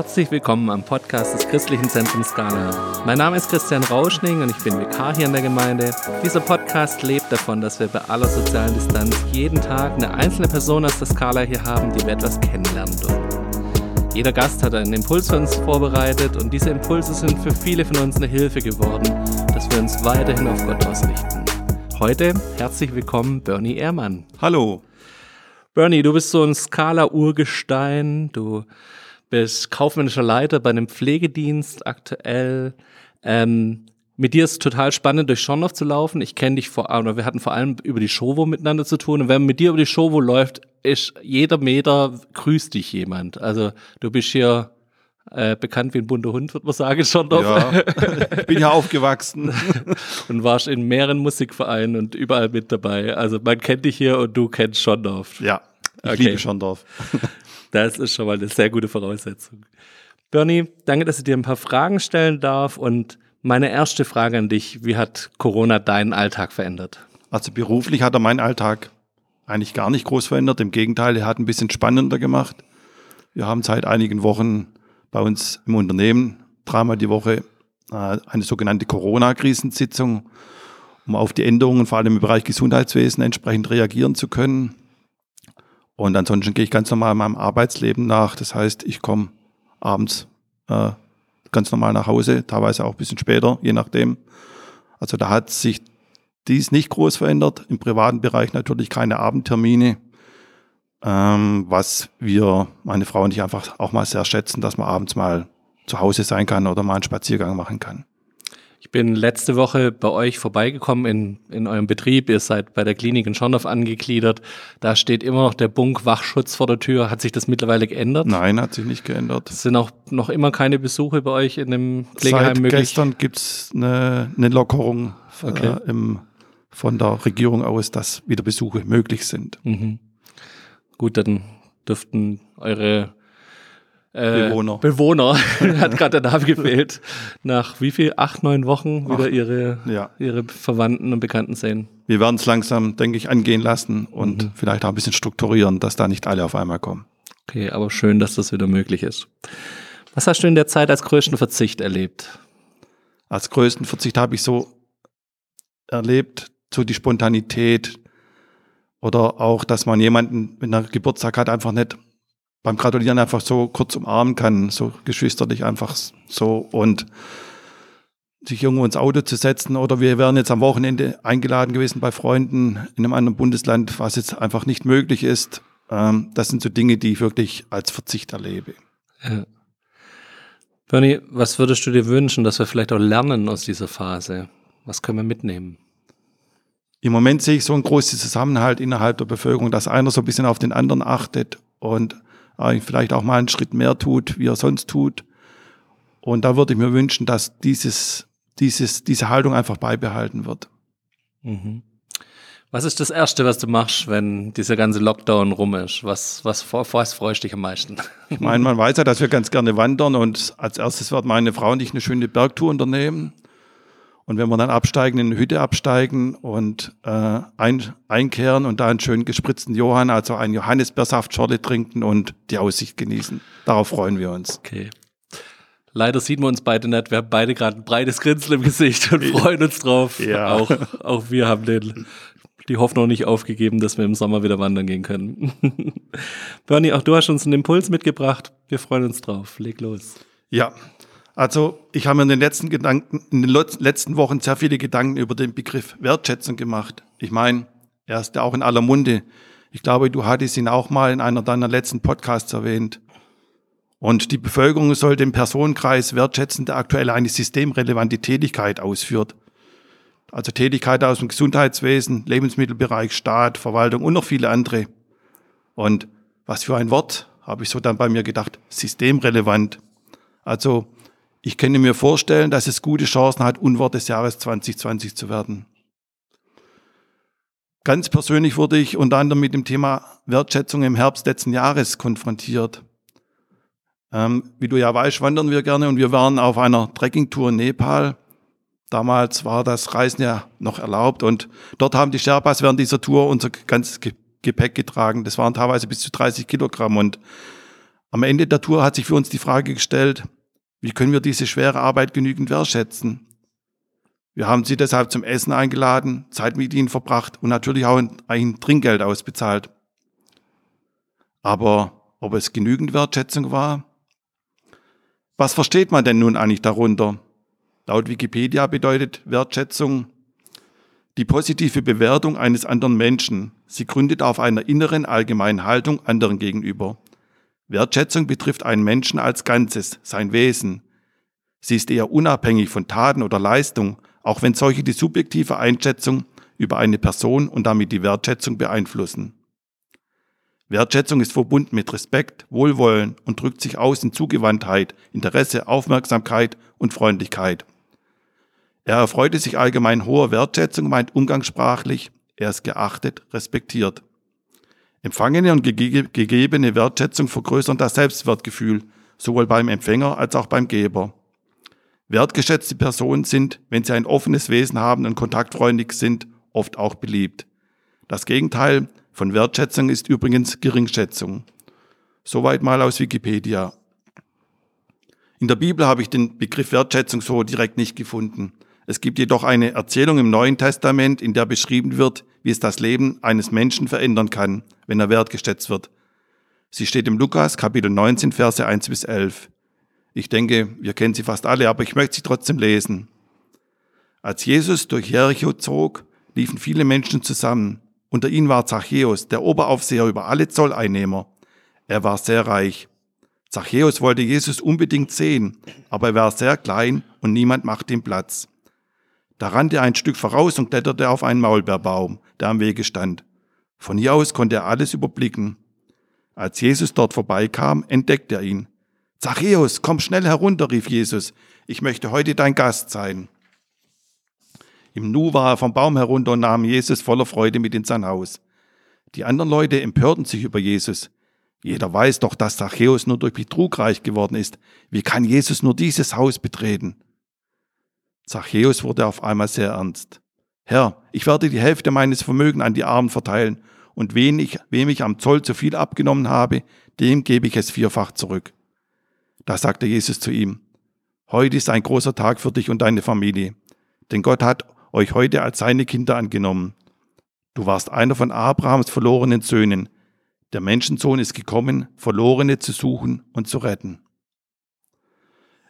Herzlich willkommen am Podcast des Christlichen Zentrums Skala. Mein Name ist Christian Rauschning und ich bin Vikar hier in der Gemeinde. Dieser Podcast lebt davon, dass wir bei aller sozialen Distanz jeden Tag eine einzelne Person aus der Skala hier haben, die wir etwas kennenlernen dürfen. Jeder Gast hat einen Impuls für uns vorbereitet und diese Impulse sind für viele von uns eine Hilfe geworden, dass wir uns weiterhin auf Gott ausrichten. Heute herzlich willkommen Bernie Ehrmann. Hallo. Bernie, du bist so ein Skala-Urgestein. Du bist kaufmännischer Leiter bei einem Pflegedienst aktuell. Ähm, mit dir ist es total spannend, durch Schorndorf zu laufen. Ich kenne dich vor, oder wir hatten vor allem über die Show miteinander zu tun. Und wenn man mit dir über die Show läuft, ist jeder Meter grüßt dich jemand. Also du bist hier äh, bekannt wie ein bunter Hund, würde man sagen, Schorndorf. Ja, ich bin ja aufgewachsen. und warst in mehreren Musikvereinen und überall mit dabei. Also man kennt dich hier und du kennst Schorndorf. Ja, ich okay. liebe Schorndorf. Das ist schon mal eine sehr gute Voraussetzung. Bernie, danke, dass ich dir ein paar Fragen stellen darf. Und meine erste Frage an dich, wie hat Corona deinen Alltag verändert? Also beruflich hat er meinen Alltag eigentlich gar nicht groß verändert. Im Gegenteil, er hat ein bisschen spannender gemacht. Wir haben seit einigen Wochen bei uns im Unternehmen dreimal die Woche äh, eine sogenannte Corona-Krisensitzung, um auf die Änderungen vor allem im Bereich Gesundheitswesen entsprechend reagieren zu können. Und ansonsten gehe ich ganz normal meinem Arbeitsleben nach. Das heißt, ich komme abends äh, ganz normal nach Hause, teilweise auch ein bisschen später, je nachdem. Also da hat sich dies nicht groß verändert. Im privaten Bereich natürlich keine Abendtermine, ähm, was wir, meine Frau und ich, einfach auch mal sehr schätzen, dass man abends mal zu Hause sein kann oder mal einen Spaziergang machen kann. Ich bin letzte Woche bei euch vorbeigekommen in, in eurem Betrieb. Ihr seid bei der Klinik in Schorndorf angegliedert. Da steht immer noch der Bunk Wachschutz vor der Tür. Hat sich das mittlerweile geändert? Nein, hat sich nicht geändert. Es sind auch noch immer keine Besuche bei euch in dem Pflegeheim Seit möglich? gestern gibt's eine, eine Lockerung okay. äh, im, von der Regierung aus, dass wieder Besuche möglich sind. Mhm. Gut, dann dürften eure äh, Bewohner. Bewohner, hat gerade der Name gefehlt, nach wie viel? Acht, neun Wochen wieder Ach, ihre, ja. ihre Verwandten und Bekannten sehen. Wir werden es langsam, denke ich, angehen lassen und mhm. vielleicht auch ein bisschen strukturieren, dass da nicht alle auf einmal kommen. Okay, aber schön, dass das wieder möglich ist. Was hast du in der Zeit als größten Verzicht erlebt? Als größten Verzicht habe ich so erlebt, so die Spontanität oder auch, dass man jemanden mit einer Geburtstag hat, einfach nicht beim Gratulieren einfach so kurz umarmen kann, so geschwisterlich einfach so und sich irgendwo ins Auto zu setzen oder wir wären jetzt am Wochenende eingeladen gewesen bei Freunden in einem anderen Bundesland, was jetzt einfach nicht möglich ist. Ähm, das sind so Dinge, die ich wirklich als Verzicht erlebe. Ja. Bernie, was würdest du dir wünschen, dass wir vielleicht auch lernen aus dieser Phase? Was können wir mitnehmen? Im Moment sehe ich so einen großen Zusammenhalt innerhalb der Bevölkerung, dass einer so ein bisschen auf den anderen achtet und vielleicht auch mal einen Schritt mehr tut, wie er sonst tut. Und da würde ich mir wünschen, dass dieses, dieses, diese Haltung einfach beibehalten wird. Mhm. Was ist das Erste, was du machst, wenn dieser ganze Lockdown rum ist? Was, was, was freust du dich am meisten? Ich meine, man weiß ja, dass wir ganz gerne wandern und als erstes wird meine Frau und ich eine schöne Bergtour unternehmen. Und wenn wir dann absteigen, in eine Hütte absteigen und äh, ein, einkehren und da einen schön gespritzten Johann, also einen Johannisbeersaftschorle trinken und die Aussicht genießen. Darauf freuen wir uns. Okay. Leider sieht man uns beide nicht. Wir haben beide gerade ein breites Grinsen im Gesicht und freuen uns drauf. Ja. Auch, auch wir haben den, die Hoffnung nicht aufgegeben, dass wir im Sommer wieder wandern gehen können. Bernie, auch du hast uns einen Impuls mitgebracht. Wir freuen uns drauf. Leg los. Ja, also ich habe mir in den letzten Gedanken, in den letzten Wochen sehr viele Gedanken über den Begriff Wertschätzung gemacht. Ich meine, er ist ja auch in aller Munde. Ich glaube, du hattest ihn auch mal in einer deiner letzten Podcasts erwähnt. Und die Bevölkerung soll den Personenkreis wertschätzen, der aktuell eine systemrelevante Tätigkeit ausführt. Also Tätigkeit aus dem Gesundheitswesen, Lebensmittelbereich, Staat, Verwaltung und noch viele andere. Und was für ein Wort, habe ich so dann bei mir gedacht, systemrelevant. Also ich könnte mir vorstellen, dass es gute Chancen hat, Unwort des Jahres 2020 zu werden. Ganz persönlich wurde ich unter anderem mit dem Thema Wertschätzung im Herbst letzten Jahres konfrontiert. Ähm, wie du ja weißt, wandern wir gerne und wir waren auf einer Trekkingtour in Nepal. Damals war das Reisen ja noch erlaubt und dort haben die Sherpas während dieser Tour unser ganzes Gepäck getragen. Das waren teilweise bis zu 30 Kilogramm und Am Ende der Tour hat sich für uns die Frage gestellt, wie können wir diese schwere Arbeit genügend wertschätzen? Wir haben sie deshalb zum Essen eingeladen, Zeit mit ihnen verbracht und natürlich auch ein Trinkgeld ausbezahlt. Aber ob es genügend Wertschätzung war? Was versteht man denn nun eigentlich darunter? Laut Wikipedia bedeutet Wertschätzung die positive Bewertung eines anderen Menschen. Sie gründet auf einer inneren allgemeinen Haltung anderen gegenüber. Wertschätzung betrifft einen Menschen als Ganzes, sein Wesen. Sie ist eher unabhängig von Taten oder Leistung, auch wenn solche die subjektive Einschätzung über eine Person und damit die Wertschätzung beeinflussen. Wertschätzung ist verbunden mit Respekt, Wohlwollen und drückt sich aus in Zugewandtheit, Interesse, Aufmerksamkeit und Freundlichkeit. Er erfreute sich allgemein hoher Wertschätzung, meint umgangssprachlich, er ist geachtet, respektiert. Empfangene und gegebene Wertschätzung vergrößern das Selbstwertgefühl, sowohl beim Empfänger als auch beim Geber. Wertgeschätzte Personen sind, wenn sie ein offenes Wesen haben und kontaktfreundlich sind, oft auch beliebt. Das Gegenteil von Wertschätzung ist übrigens Geringschätzung. Soweit mal aus Wikipedia. In der Bibel habe ich den Begriff Wertschätzung so direkt nicht gefunden. Es gibt jedoch eine Erzählung im Neuen Testament, in der beschrieben wird, wie es das Leben eines Menschen verändern kann, wenn er wertgeschätzt wird. Sie steht im Lukas Kapitel 19, Verse 1 bis 11. Ich denke, wir kennen sie fast alle, aber ich möchte sie trotzdem lesen. Als Jesus durch Jericho zog, liefen viele Menschen zusammen. Unter ihnen war Zachäus, der Oberaufseher über alle Zolleinnehmer. Er war sehr reich. Zachäus wollte Jesus unbedingt sehen, aber er war sehr klein und niemand machte ihm Platz. Da rannte er ein Stück voraus und kletterte auf einen Maulbeerbaum, der am Wege stand. Von hier aus konnte er alles überblicken. Als Jesus dort vorbeikam, entdeckte er ihn. Zachäus, komm schnell herunter, rief Jesus. Ich möchte heute dein Gast sein. Im Nu war er vom Baum herunter und nahm Jesus voller Freude mit in sein Haus. Die anderen Leute empörten sich über Jesus. Jeder weiß doch, dass Zachäus nur durch Betrug reich geworden ist. Wie kann Jesus nur dieses Haus betreten? Zachäus wurde auf einmal sehr ernst. Herr, ich werde die Hälfte meines Vermögens an die Armen verteilen, und wen ich, wem ich am Zoll zu viel abgenommen habe, dem gebe ich es vierfach zurück. Da sagte Jesus zu ihm, Heute ist ein großer Tag für dich und deine Familie, denn Gott hat euch heute als seine Kinder angenommen. Du warst einer von Abrahams verlorenen Söhnen. Der Menschensohn ist gekommen, Verlorene zu suchen und zu retten.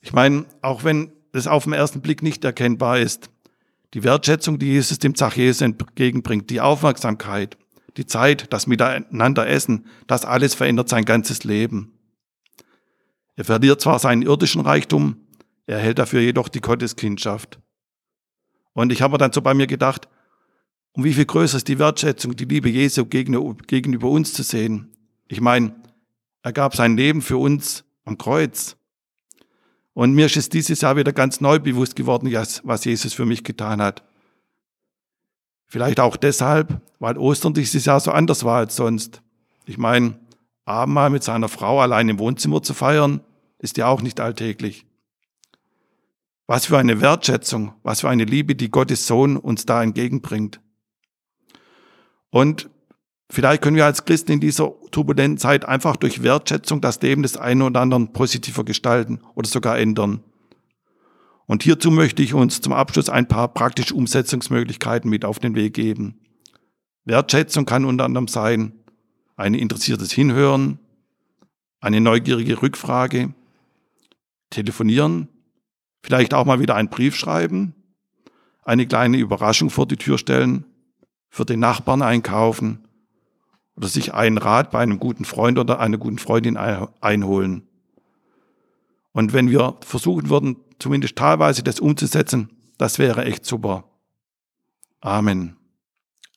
Ich meine, auch wenn das auf den ersten Blick nicht erkennbar ist. Die Wertschätzung, die Jesus dem Zachäus entgegenbringt, die Aufmerksamkeit, die Zeit, das Miteinander essen, das alles verändert sein ganzes Leben. Er verliert zwar seinen irdischen Reichtum, er erhält dafür jedoch die Gotteskindschaft. Und ich habe dann so bei mir gedacht, um wie viel größer ist die Wertschätzung, die Liebe Jesu gegenüber uns zu sehen. Ich meine, er gab sein Leben für uns am Kreuz. Und mir ist es dieses Jahr wieder ganz neu bewusst geworden, was Jesus für mich getan hat. Vielleicht auch deshalb, weil Ostern dieses Jahr so anders war als sonst. Ich meine, Abendmahl mit seiner Frau allein im Wohnzimmer zu feiern, ist ja auch nicht alltäglich. Was für eine Wertschätzung, was für eine Liebe, die Gottes Sohn uns da entgegenbringt. Und Vielleicht können wir als Christen in dieser turbulenten Zeit einfach durch Wertschätzung das Leben des einen oder anderen positiver gestalten oder sogar ändern. Und hierzu möchte ich uns zum Abschluss ein paar praktische Umsetzungsmöglichkeiten mit auf den Weg geben. Wertschätzung kann unter anderem sein, ein interessiertes Hinhören, eine neugierige Rückfrage, telefonieren, vielleicht auch mal wieder einen Brief schreiben, eine kleine Überraschung vor die Tür stellen, für den Nachbarn einkaufen oder sich einen Rat bei einem guten Freund oder einer guten Freundin einholen. Und wenn wir versuchen würden, zumindest teilweise das umzusetzen, das wäre echt super. Amen.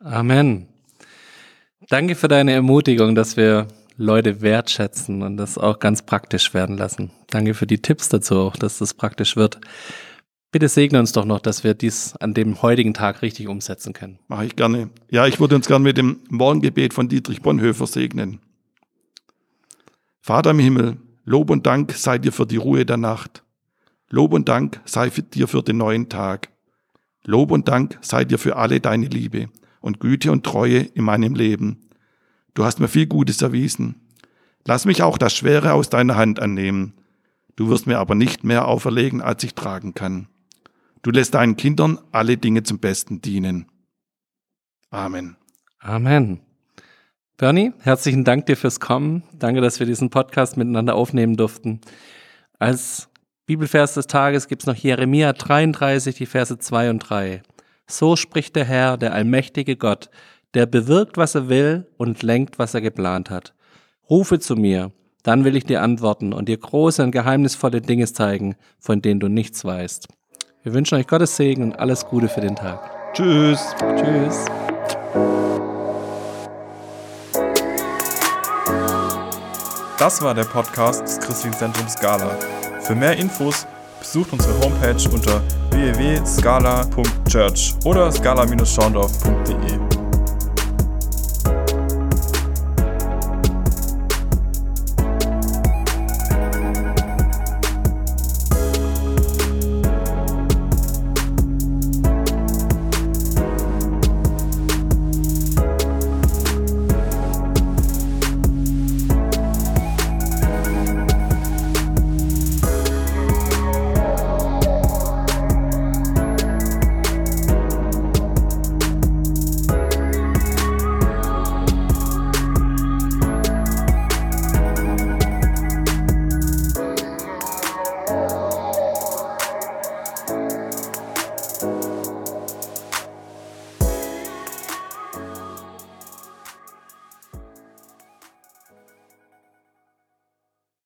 Amen. Danke für deine Ermutigung, dass wir Leute wertschätzen und das auch ganz praktisch werden lassen. Danke für die Tipps dazu auch, dass das praktisch wird. Bitte segne uns doch noch, dass wir dies an dem heutigen Tag richtig umsetzen können. Mache ich gerne. Ja, ich würde uns gerne mit dem Morgengebet von Dietrich Bonhoeffer segnen. Vater im Himmel, Lob und Dank sei dir für die Ruhe der Nacht. Lob und Dank sei dir für den neuen Tag. Lob und Dank sei dir für alle deine Liebe und Güte und Treue in meinem Leben. Du hast mir viel Gutes erwiesen. Lass mich auch das Schwere aus deiner Hand annehmen. Du wirst mir aber nicht mehr auferlegen, als ich tragen kann. Du lässt deinen Kindern alle Dinge zum Besten dienen. Amen. Amen. Bernie, herzlichen Dank dir fürs Kommen. Danke, dass wir diesen Podcast miteinander aufnehmen durften. Als Bibelvers des Tages gibt es noch Jeremia 33, die Verse 2 und 3. So spricht der Herr, der allmächtige Gott, der bewirkt, was er will und lenkt, was er geplant hat. Rufe zu mir, dann will ich dir antworten und dir große und geheimnisvolle Dinge zeigen, von denen du nichts weißt. Wir wünschen euch Gottes Segen und alles Gute für den Tag. Tschüss. Tschüss. Das war der Podcast des Christlichen Zentrums Scala. Für mehr Infos besucht unsere Homepage unter www.scala.church oder scala-schaundorf.de.